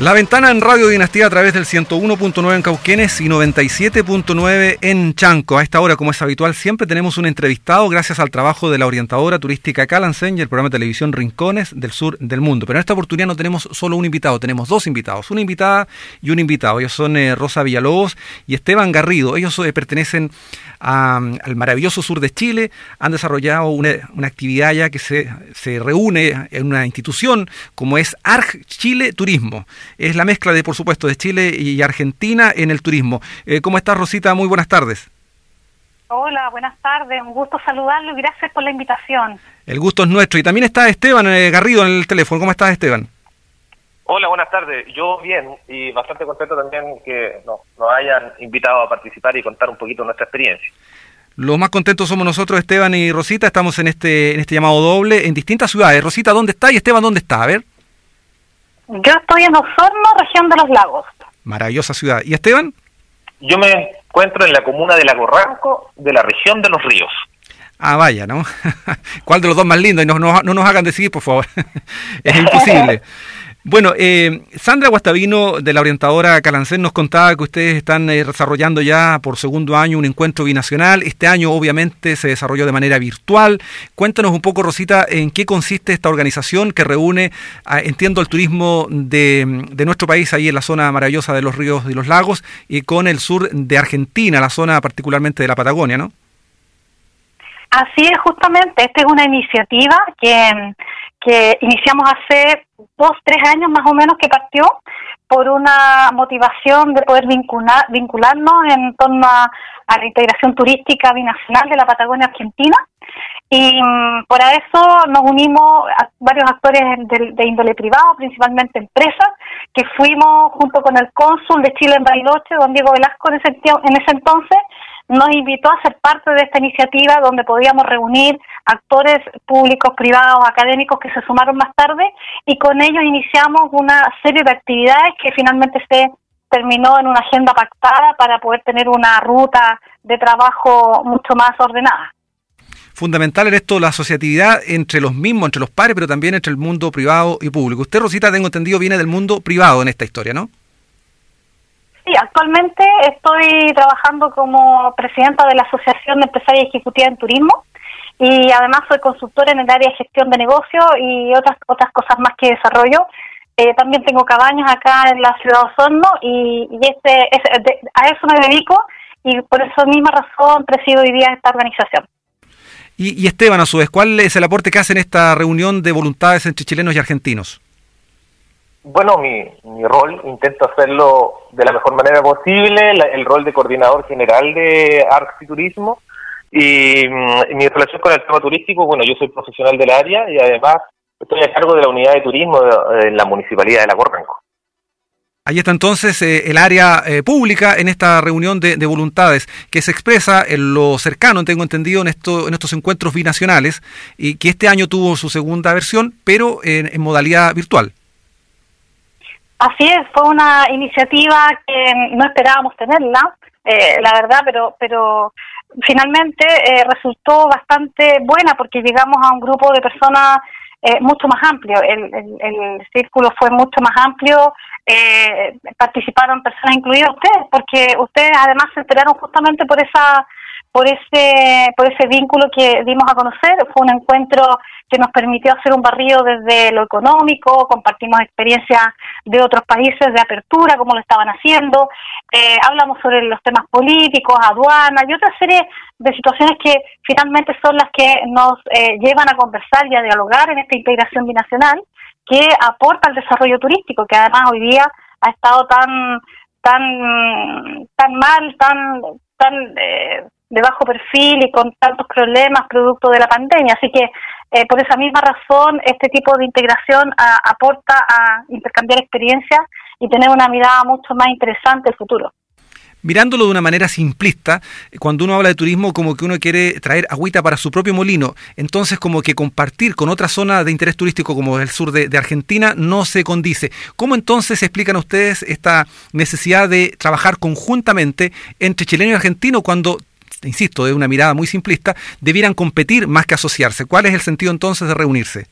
La ventana en Radio Dinastía a través del 101.9 en Cauquenes y 97.9 en Chanco. A esta hora, como es habitual, siempre tenemos un entrevistado gracias al trabajo de la orientadora turística Calansen y el programa de televisión Rincones del Sur del Mundo. Pero en esta oportunidad no tenemos solo un invitado, tenemos dos invitados, una invitada y un invitado. Ellos son eh, Rosa Villalobos y Esteban Garrido. Ellos eh, pertenecen al maravilloso sur de Chile, han desarrollado una, actividad ya que se, se, reúne en una institución como es ARG Chile Turismo. Es la mezcla de, por supuesto, de Chile y Argentina en el turismo. Eh, ¿Cómo estás, Rosita? Muy buenas tardes. Hola, buenas tardes. Un gusto saludarlo y gracias por la invitación. El gusto es nuestro. Y también está Esteban eh, Garrido en el teléfono. ¿Cómo estás, Esteban? Hola, buenas tardes. Yo bien y bastante contento también que nos, hayan invitado a participar y contar un poquito nuestra experiencia. Los más contentos somos nosotros, Esteban y Rosita. Estamos en este, en este llamado doble en distintas ciudades. Rosita, ¿dónde está? Y Esteban, ¿dónde está? A ver. Yo estoy en Osorno, región de los lagos. Maravillosa ciudad. ¿Y Esteban? Yo me encuentro en la comuna de Lago Ranco, de la región de los ríos. Ah, vaya, ¿no? ¿Cuál de los dos más lindo? Y no, no, no nos hagan decidir, por favor. es imposible. Bueno, eh, Sandra Guastavino de la orientadora Calancén nos contaba que ustedes están eh, desarrollando ya por segundo año un encuentro binacional. Este año obviamente se desarrolló de manera virtual. Cuéntanos un poco, Rosita, en qué consiste esta organización que reúne, entiendo, el turismo de, de, nuestro país, ahí en la zona maravillosa de los ríos y los lagos, y con el sur de Argentina, la zona particularmente de la Patagonia, ¿no? Así es, justamente. Esta es una iniciativa que, que iniciamos hace dos, tres años más o menos que partió por una motivación de poder vincular, vincularnos en torno a, la integración turística binacional de la Patagonia Argentina. Y mm, por eso nos unimos a varios actores de, índole privado, principalmente empresas, que fuimos junto con el cónsul de Chile en Bariloche, don Diego Velasco, en ese, en ese entonces, nos invitó a ser parte de esta iniciativa donde podíamos reunir actores públicos, privados, académicos que se sumaron más tarde y con ellos iniciamos una serie de actividades que finalmente se terminó en una agenda pactada para poder tener una ruta de trabajo mucho más ordenada. Fundamental en esto la asociatividad entre los mismos, entre los pares, pero también entre el mundo privado y público. Usted, Rosita, tengo entendido, viene del mundo privado en esta historia, ¿no? Sí, actualmente estoy trabajando como presidenta de la Asociación de Empresarios Ejecutiva en Turismo y además soy consultora en el área de gestión de negocios y otras otras cosas más que desarrollo. Eh, también tengo cabañas acá en la ciudad de Osorno y, este, a eso me dedico y por esa misma razón presido hoy día esta organización. Y, y Esteban, a su vez, ¿cuál es el aporte que hace en esta reunión de voluntades entre chilenos y argentinos? Bueno, mi, mi rol intento hacerlo de la mejor manera posible, el rol de coordinador general de Arts y Turismo. Y, mm, mi relación con el tema turístico, bueno, yo soy profesional del área y además estoy a cargo de la unidad de turismo en la municipalidad de La Corranco. Ahí está entonces eh, el área eh, pública en esta reunión de, voluntades que se expresa en lo cercano, tengo entendido, en, esto, en estos encuentros binacionales y que este año tuvo su segunda versión, pero en modalidad virtual. Así es, fue una iniciativa que no esperábamos tenerla, eh, la verdad, pero pero finalmente eh, resultó bastante buena porque llegamos a un grupo de personas eh, mucho más amplio. El, el, círculo fue mucho más amplio, participaron personas, incluidas ustedes, porque ustedes además se enteraron justamente por esa por ese por ese vínculo que dimos a conocer. Fue un encuentro que nos permitió hacer un barrido desde lo económico, compartimos experiencias de otros países de apertura, como lo estaban haciendo, eh, hablamos sobre los temas políticos, aduanas y otra serie de situaciones que finalmente son las que nos eh, llevan a conversar y a dialogar en esta integración binacional que aporta al desarrollo turístico, que además hoy día ha estado tan tan tan mal, tan tan eh, de bajo perfil y con tantos problemas producto de la pandemia. Así que eh, por esa misma razón este tipo de integración aporta a intercambiar experiencias y tener una mirada mucho más interesante del futuro. Mirándolo de una manera simplista, cuando uno habla de turismo como que uno quiere traer agüita para su propio molino, entonces como que compartir con otra zona de interés turístico como el sur de, de Argentina no se condice. ¿Cómo entonces explican ustedes esta necesidad de trabajar conjuntamente entre chileno y argentino cuando insisto, de una mirada muy simplista, debieran competir más que asociarse. ¿Cuál es el sentido entonces de reunirse?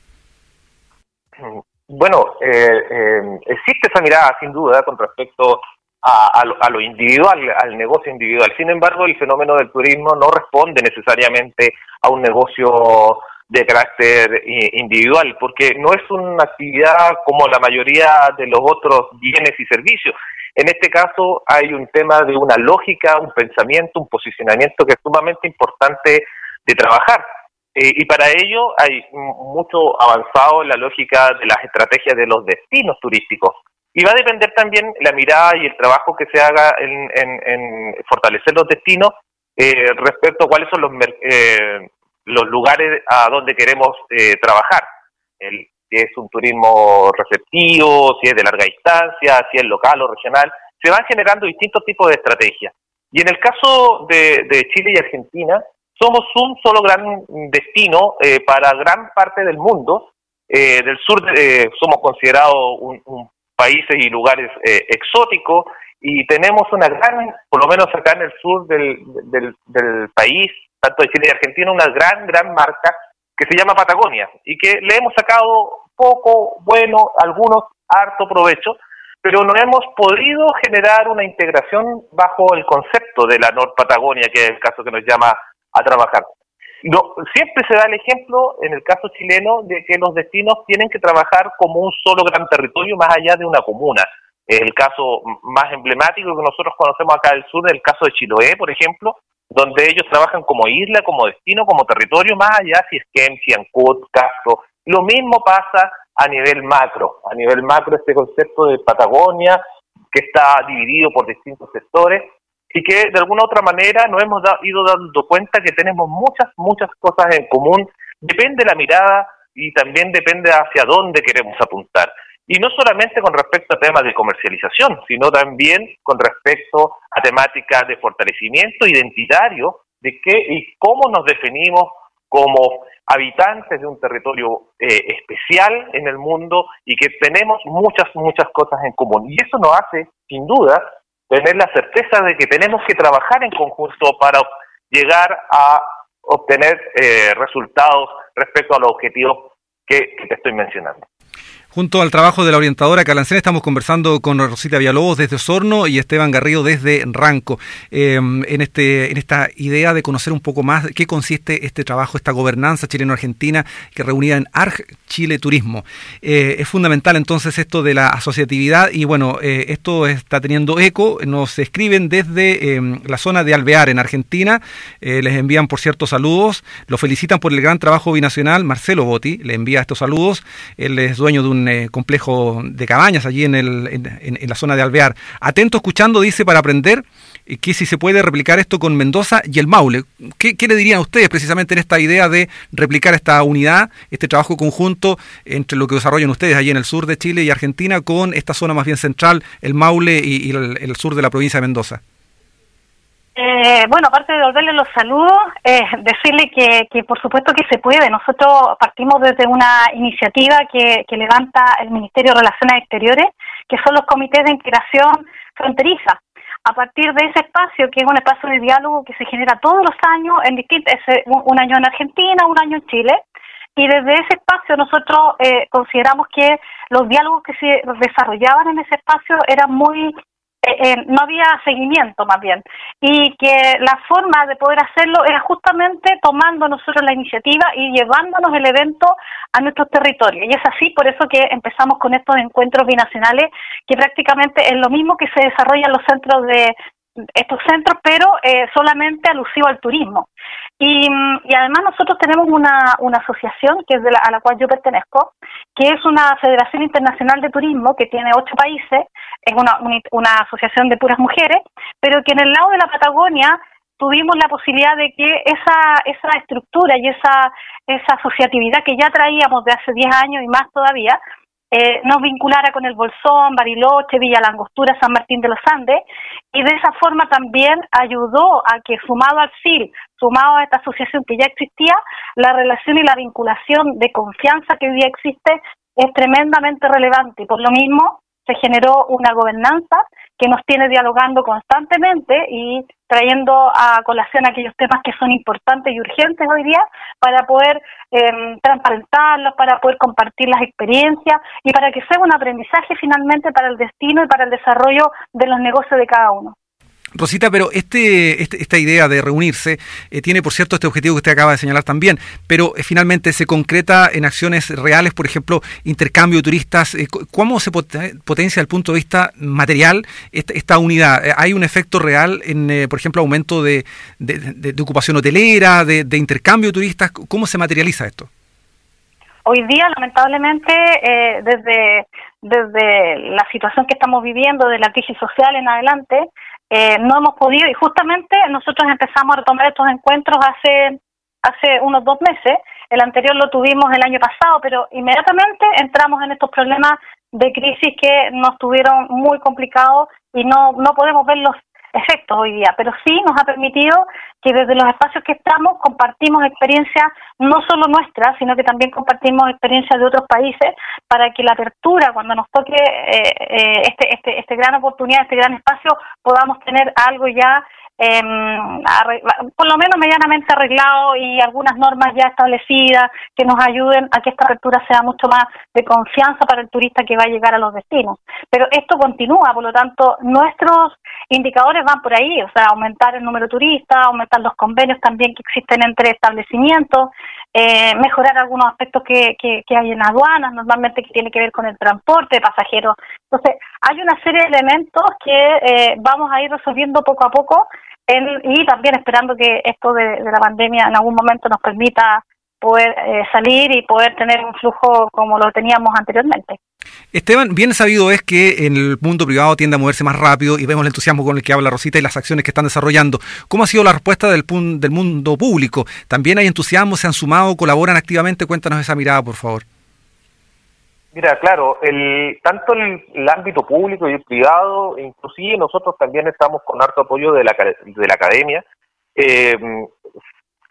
bueno, existe esa mirada sin duda con respecto a, lo, individual, al negocio individual. Sin embargo, el fenómeno del turismo no responde necesariamente a un negocio de carácter individual, porque no es una actividad como la mayoría de los otros bienes y servicios. En este caso hay un tema de una lógica, un pensamiento, un posicionamiento que es sumamente importante de trabajar. Eh, y para ello hay mucho avanzado en la lógica de las estrategias de los destinos turísticos. Y va a depender también la mirada y el trabajo que se haga en, fortalecer los destinos eh, respecto a cuáles son los, eh, los lugares a donde queremos eh, trabajar. Si es un turismo receptivo, si es de larga distancia, si es local o regional, se van generando distintos tipos de estrategias. Y en el caso de, Chile y Argentina, somos un solo gran destino eh, para gran parte del mundo. Eh, del sur somos considerados un, países y lugares exóticos y tenemos una gran, por lo menos acá en el sur del, del, del país, tanto de Chile y Argentina, una gran, gran marca que se llama Patagonia y que le hemos sacado poco, bueno, algunos harto provecho, pero no hemos podido generar una integración bajo el concepto de la Nord Patagonia, que es el caso que nos llama a trabajar. No, siempre se da el ejemplo, en el caso chileno, de que los destinos tienen que trabajar como un solo gran territorio más allá de una comuna. El caso más emblemático que nosotros conocemos acá del sur es el caso de Chiloé, por ejemplo, donde ellos trabajan como isla, como destino, como territorio, más allá si es Kempsey, Ancud, Castro. Lo mismo pasa a nivel macro. A nivel macro este concepto de Patagonia, que está dividido por distintos sectores y que de alguna otra manera nos hemos ido dando cuenta que tenemos muchas, muchas cosas en común. Depende la mirada y también depende hacia dónde queremos apuntar. Y no solamente con respecto a temas de comercialización, sino también con respecto a temáticas de fortalecimiento identitario de qué y cómo nos definimos como habitantes de un territorio eh, especial en el mundo y que tenemos muchas, muchas cosas en común. Y eso nos hace, sin duda, tener la certeza de que tenemos que trabajar en conjunto para llegar a obtener eh, resultados respecto a los objetivos que te estoy mencionando. Junto al trabajo de la orientadora Calancén estamos conversando con Rosita Villalobos desde Osorno y Esteban Garrido desde Ranco, em, en, este, en esta idea de conocer un poco más qué consiste este trabajo, esta gobernanza chileno-argentina que reunida en ARG Chile Turismo. Eh, es fundamental entonces esto de la asociatividad y bueno, eh, esto está teniendo eco, nos escriben desde em, la zona de Alvear en Argentina, eh, les envían por cierto saludos, lo felicitan por el gran trabajo binacional, Marcelo Botti le envía estos saludos, él es dueño de un eh, complejo de cabañas allí en, el, en, la zona de Alvear. Atento escuchando, dice, para aprender eh, que si se puede replicar esto con Mendoza y el Maule. ¿Qué, le dirían a ustedes precisamente en esta idea de replicar esta unidad, este trabajo conjunto entre lo que desarrollan ustedes allí en el sur de Chile y Argentina con esta zona más bien central, el Maule y, el sur de la provincia de Mendoza? Eh, bueno, aparte de devolverle los saludos, eh, decirle que, que, por supuesto que se puede. Nosotros partimos desde una iniciativa que, que levanta el Ministerio de Relaciones Exteriores, que son los comités de integración fronteriza. A partir de ese espacio, que es un espacio de diálogo que se genera todos los años, en distintos, un año en Argentina, un año en Chile, y desde ese espacio nosotros eh, consideramos que los diálogos que se desarrollaban en ese espacio eran muy eh, eh, no había seguimiento más bien. Y que la forma de poder hacerlo era justamente tomando nosotros la iniciativa y llevándonos el evento a nuestros territorios. Y es así por eso que empezamos con estos encuentros binacionales que prácticamente es lo mismo que se desarrolla en los centros de estos centros pero eh, solamente alusivo al turismo y, además nosotros tenemos una, una asociación que es de la, a la cual yo pertenezco, que es una Federación Internacional de Turismo que tiene ocho países, es una, una asociación de puras mujeres, pero que en el lado de la Patagonia tuvimos la posibilidad de que esa, esa estructura y esa, esa asociatividad que ya traíamos de hace diez años y más todavía, eh, nos vinculara con el Bolsón, Bariloche, Villa Langostura, San Martín de los Andes, y de esa forma también ayudó a que, sumado al CIL, sumado a esta asociación que ya existía, la relación y la vinculación de confianza que hoy día existe es tremendamente relevante. Y por lo mismo se generó una gobernanza que nos tiene dialogando constantemente y trayendo a colación aquellos temas que son importantes y urgentes hoy día para poder eh, transparentarlos, para poder compartir las experiencias y para que sea un aprendizaje finalmente para el destino y para el desarrollo de los negocios de cada uno. Rosita, pero este, este, esta idea de reunirse eh, tiene, por cierto, este objetivo que usted acaba de señalar también, pero eh, finalmente se concreta en acciones reales, por ejemplo, intercambio de turistas. Eh, ¿Cómo se potencia desde el punto de vista material esta, unidad? ¿Hay un efecto real en, por ejemplo, aumento de, de ocupación hotelera, de, intercambio de turistas? ¿Cómo se materializa esto? Hoy día, lamentablemente, desde, desde la situación que estamos viviendo, de la crisis social en adelante, eh, no hemos podido y justamente nosotros empezamos a retomar estos encuentros hace hace unos dos meses. El anterior lo tuvimos el año pasado, pero inmediatamente entramos en estos problemas de crisis que nos tuvieron muy complicados y no no podemos verlos efectos hoy día, pero sí nos ha permitido que desde los espacios que estamos compartimos experiencias no solo nuestras, sino que también compartimos experiencias de otros países para que la apertura, cuando nos toque eh, eh, este, este, este gran oportunidad, este gran espacio, podamos tener algo ya eh, por lo menos medianamente arreglado y algunas normas ya establecidas que nos ayuden a que esta apertura sea mucho más de confianza para el turista que va a llegar a los destinos. Pero esto continúa, por lo tanto, nuestros indicadores van por ahí, o sea, aumentar el número de turistas, aumentar los convenios también que existen entre establecimientos, eh, mejorar algunos aspectos que, que, que, hay en aduanas, normalmente que tiene que ver con el transporte de pasajeros. Entonces, hay una serie de elementos que eh, vamos a ir resolviendo poco a poco y también esperando que esto de, la pandemia en algún momento nos permita poder eh, salir y poder tener un flujo como lo teníamos anteriormente. Esteban, bien sabido es que en el mundo privado tiende a moverse más rápido y vemos el entusiasmo con el que habla Rosita y las acciones que están desarrollando. ¿Cómo ha sido la respuesta del, del mundo público? ¿También hay entusiasmo? ¿Se han sumado? ¿Colaboran activamente? Cuéntanos esa mirada, por favor. Mira, claro, el, tanto el, ámbito público y el privado, inclusive nosotros también estamos con harto apoyo de la, de la academia, eh,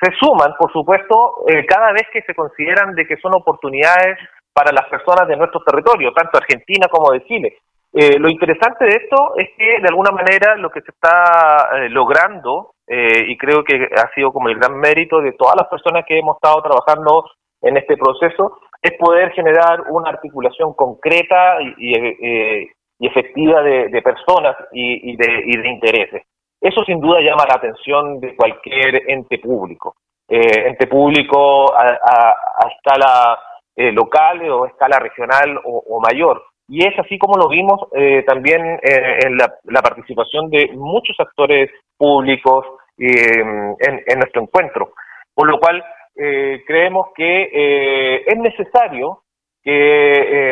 se suman, por supuesto, eh, cada vez que se consideran de que son oportunidades para las personas de nuestro territorio, tanto Argentina como de Chile. Eh, lo interesante de esto es que de alguna manera lo que se está logrando, y creo que ha sido como el gran mérito de todas las personas que hemos estado trabajando en este proceso, es poder generar una articulación concreta y, eh, efectiva de, personas y, de, intereses. Eso sin duda llama la atención de cualquier ente público, eh, ente público a, escala eh, local o a escala regional o, mayor. Y es así como lo vimos también en la, participación de muchos actores públicos en, en nuestro encuentro. Por lo cual, eh, creemos que eh, es necesario que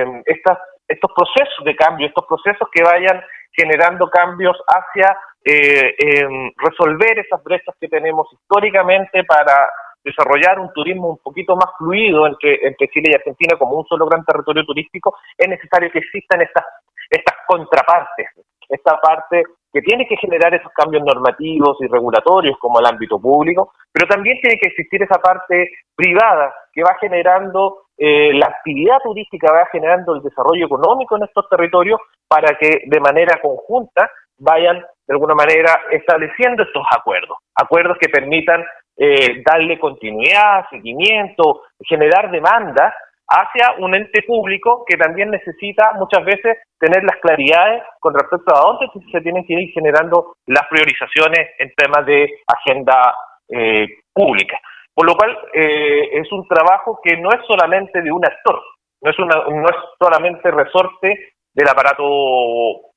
eh, estas, estos procesos de cambio, estos procesos que vayan generando cambios hacia em, resolver esas brechas que tenemos históricamente para desarrollar un turismo un poquito más fluido entre, entre Chile y Argentina como un solo gran territorio turístico, es necesario que existan estas, estas contrapartes, esta parte que tiene que generar esos cambios normativos y regulatorios como el ámbito público, pero también tiene que existir esa parte privada que va generando eh, la actividad turística, va generando el desarrollo económico en estos territorios para que de manera conjunta vayan de alguna manera estableciendo estos acuerdos, acuerdos que permitan eh, darle continuidad, seguimiento, generar demandas hacia un ente público que también necesita muchas veces tener las claridades con respecto a dónde se tienen que ir generando las priorizaciones en temas de agenda eh, pública. Por lo cual eh, es un trabajo que no es solamente de un actor, no es, una, no es solamente resorte del aparato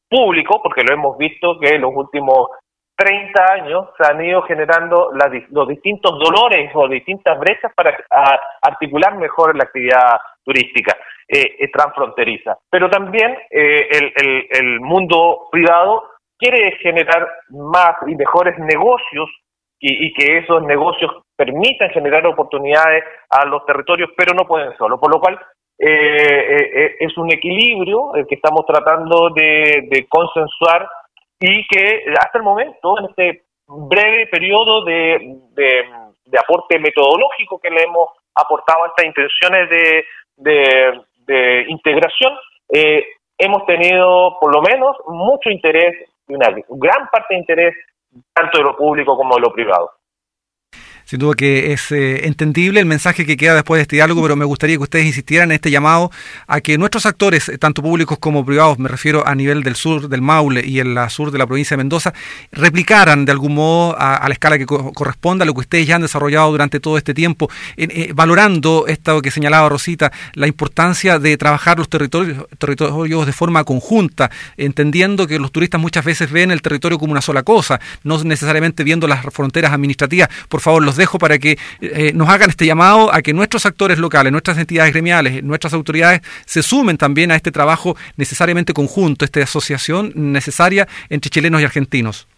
público, porque lo hemos visto que en los últimos 30 años se han ido generando los distintos dolores o distintas brechas para articular mejor la actividad turística eh, eh, transfronteriza. Pero también eh, el, el, mundo privado quiere generar más y mejores negocios y, que esos negocios permitan generar oportunidades a los territorios, pero no pueden solo. Por lo cual es un equilibrio el que estamos tratando de consensuar y que hasta el momento, en este breve periodo de, de, aporte metodológico que le hemos aportado a estas intenciones de, de integración, eh, hemos tenido por lo menos mucho interés, una gran parte de interés, tanto de lo público como de lo privado. Sin duda que es eh, entendible el mensaje que queda después de este diálogo, pero me gustaría que ustedes insistieran en este llamado a que nuestros actores, eh, tanto públicos como privados, me refiero a nivel del sur del Maule y en la sur de la provincia de Mendoza, replicaran de algún modo a, la escala que corresponda a lo que ustedes ya han desarrollado durante todo este tiempo, eh, valorando esto que señalaba Rosita, la importancia de trabajar los territorios, territorios de forma conjunta, entendiendo que los turistas muchas veces ven el territorio como una sola cosa, no necesariamente viendo las fronteras administrativas. Por favor, los dejo para que eh, nos hagan este llamado a que nuestros actores locales, nuestras entidades gremiales, nuestras autoridades se sumen también a este trabajo necesariamente conjunto, esta asociación necesaria entre chilenos y argentinos.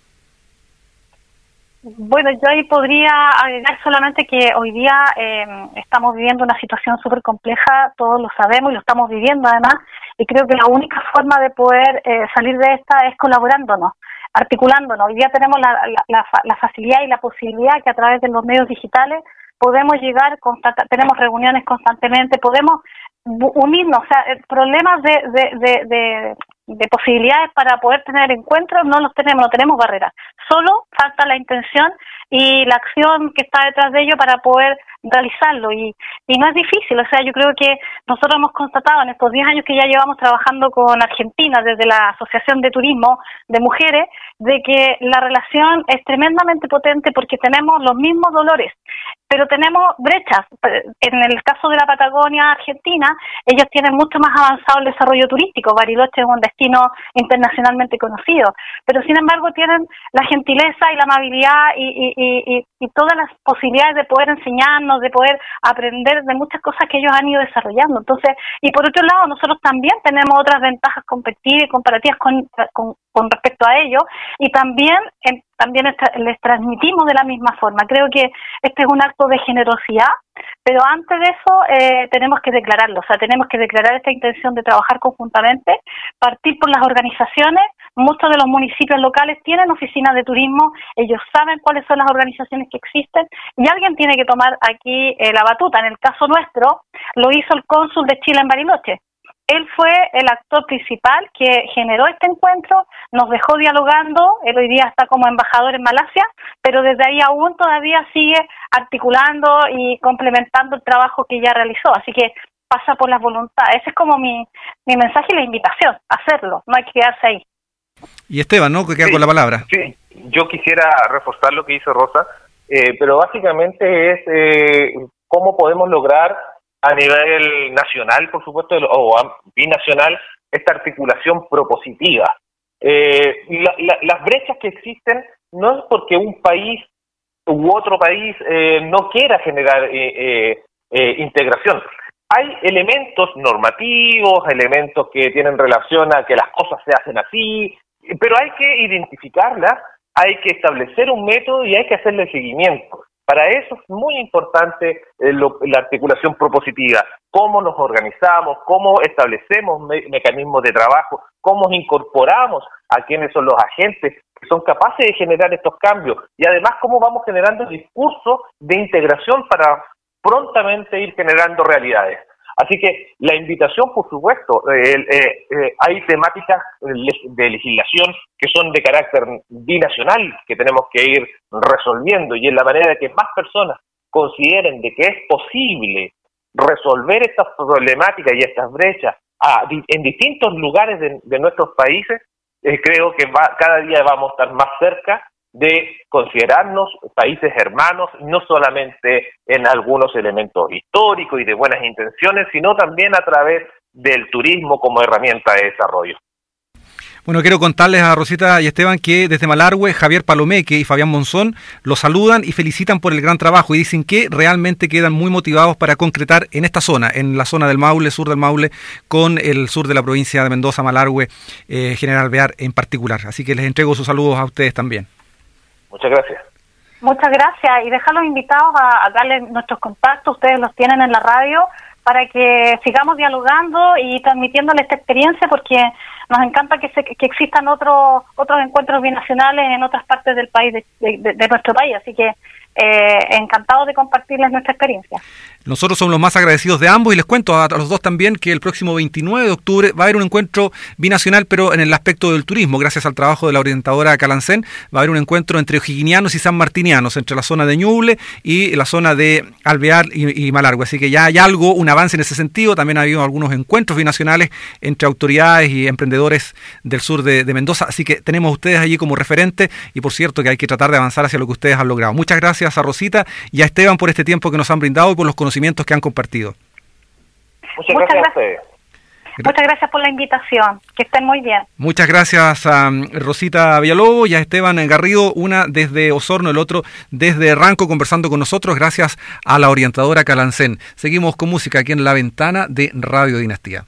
Bueno, yo ahí podría agregar solamente que hoy día eh, estamos viviendo una situación súper compleja, todos lo sabemos y lo estamos viviendo además, y creo que la única forma de poder eh, salir de esta es colaborándonos articulándonos. Hoy día tenemos la, la, facilidad y la posibilidad que a través de los medios digitales podemos llegar, tenemos reuniones constantemente, podemos unirnos, o sea, problemas de, de, de, de, posibilidades para poder tener encuentros no los tenemos, no tenemos barreras. Solo falta la intención y la acción que está detrás de ello para poder realizarlo y, y no es difícil, o sea, yo creo que nosotros hemos constatado en estos 10 años que ya llevamos trabajando con Argentina desde la Asociación de Turismo de Mujeres, de que la relación es tremendamente potente porque tenemos los mismos dolores, pero tenemos brechas. En el caso de la Patagonia Argentina, ellos tienen mucho más avanzado el desarrollo turístico, Bariloche es un destino internacionalmente conocido, pero sin embargo tienen la gentileza y la amabilidad y, y, y todas las posibilidades de poder enseñarnos de poder aprender de muchas cosas que ellos han ido desarrollando. Entonces, y por otro lado, nosotros también tenemos otras ventajas competitivas y comparativas con, con, respecto a ellos y también también les transmitimos de la misma forma. Creo que este es un acto de generosidad, pero antes de eso eh, tenemos que declararlo, o sea, tenemos que declarar esta intención de trabajar conjuntamente, partir por las organizaciones, Muchos de los municipios locales tienen oficinas de turismo, ellos saben cuáles son las organizaciones que existen y alguien tiene que tomar aquí eh, la batuta. En el caso nuestro, lo hizo el cónsul de Chile en Bariloche. Él fue el actor principal que generó este encuentro, nos dejó dialogando, él hoy día está como embajador en Malasia, pero desde ahí aún todavía sigue articulando y complementando el trabajo que ya realizó. Así que pasa por las voluntades. Ese es como mi, mi mensaje y la invitación, hacerlo, no hay que quedarse ahí. Y Esteban, ¿no? Que queda con la palabra. Sí, yo quisiera reforzar lo que hizo Rosa, eh, pero básicamente es eh, cómo podemos lograr a nivel nacional, por supuesto, o binacional, esta articulación propositiva. Eh, las brechas que existen no es porque un país u otro país no quiera generar integración. Hay elementos normativos, elementos que tienen relación a que las cosas se hacen así, pero hay que identificarlas, hay que establecer un método y hay que hacerle seguimiento. Para eso es muy importante eh, la articulación propositiva, cómo nos organizamos, cómo establecemos mecanismos de trabajo, cómo incorporamos a quienes son los agentes que son capaces de generar estos cambios y además cómo vamos generando discursos de integración para prontamente ir generando realidades. Así que la invitación, por supuesto, eh, eh, eh, hay temáticas de legislación que son de carácter binacional que tenemos que ir resolviendo y en la manera de que más personas consideren de que es posible resolver estas problemáticas y estas brechas en distintos lugares de, nuestros países, creo que cada día vamos a estar más cerca de considerarnos países hermanos, no solamente en algunos elementos históricos y de buenas intenciones, sino también a través del turismo como herramienta de desarrollo. Bueno, quiero contarles a Rosita y Esteban que desde Malargüe, Javier Palomeque y Fabián Monzón los saludan y felicitan por el gran trabajo y dicen que realmente quedan muy motivados para concretar en esta zona, en la zona del Maule, sur del Maule, con el sur de la provincia de Mendoza, Malargüe, eh, General Bear en particular. Así que les entrego sus saludos a ustedes también. Muchas gracias. Muchas gracias y dejarlos invitados a, a darles nuestros contactos, ustedes los tienen en la radio para que sigamos dialogando y transmitiéndoles esta experiencia porque nos encanta que, se, que existan otros otros encuentros binacionales en otras partes del país, de, nuestro país. Así que eh, encantados de compartirles nuestra experiencia. Nosotros somos los más agradecidos de ambos y les cuento a, los dos también que el próximo 29 de octubre va a haber un encuentro binacional, pero en el aspecto del turismo, gracias al trabajo de la orientadora Calancén, va a haber un encuentro entre ojiguinianos y sanmartinianos, entre la zona de Ñuble y la zona de Alvear y, Malargüe. Así que ya hay algo, un avance en ese sentido. También ha habido algunos encuentros binacionales entre autoridades y emprendedores del sur de, Mendoza. Así que tenemos ustedes allí como referente y por cierto que hay que tratar de avanzar hacia lo que ustedes han logrado. Muchas gracias a Rosita y a Esteban por este tiempo que nos han brindado y por los conocimientos que han compartido. Muchas, gracias, Muchas gracias por la invitación. Que estén muy bien. Muchas gracias a um, Rosita Villalobos y a Esteban Garrido, una desde Osorno, el otro desde Ranco, conversando con nosotros, gracias a la orientadora Calancén. Seguimos con música aquí en la ventana de Radio Dinastía.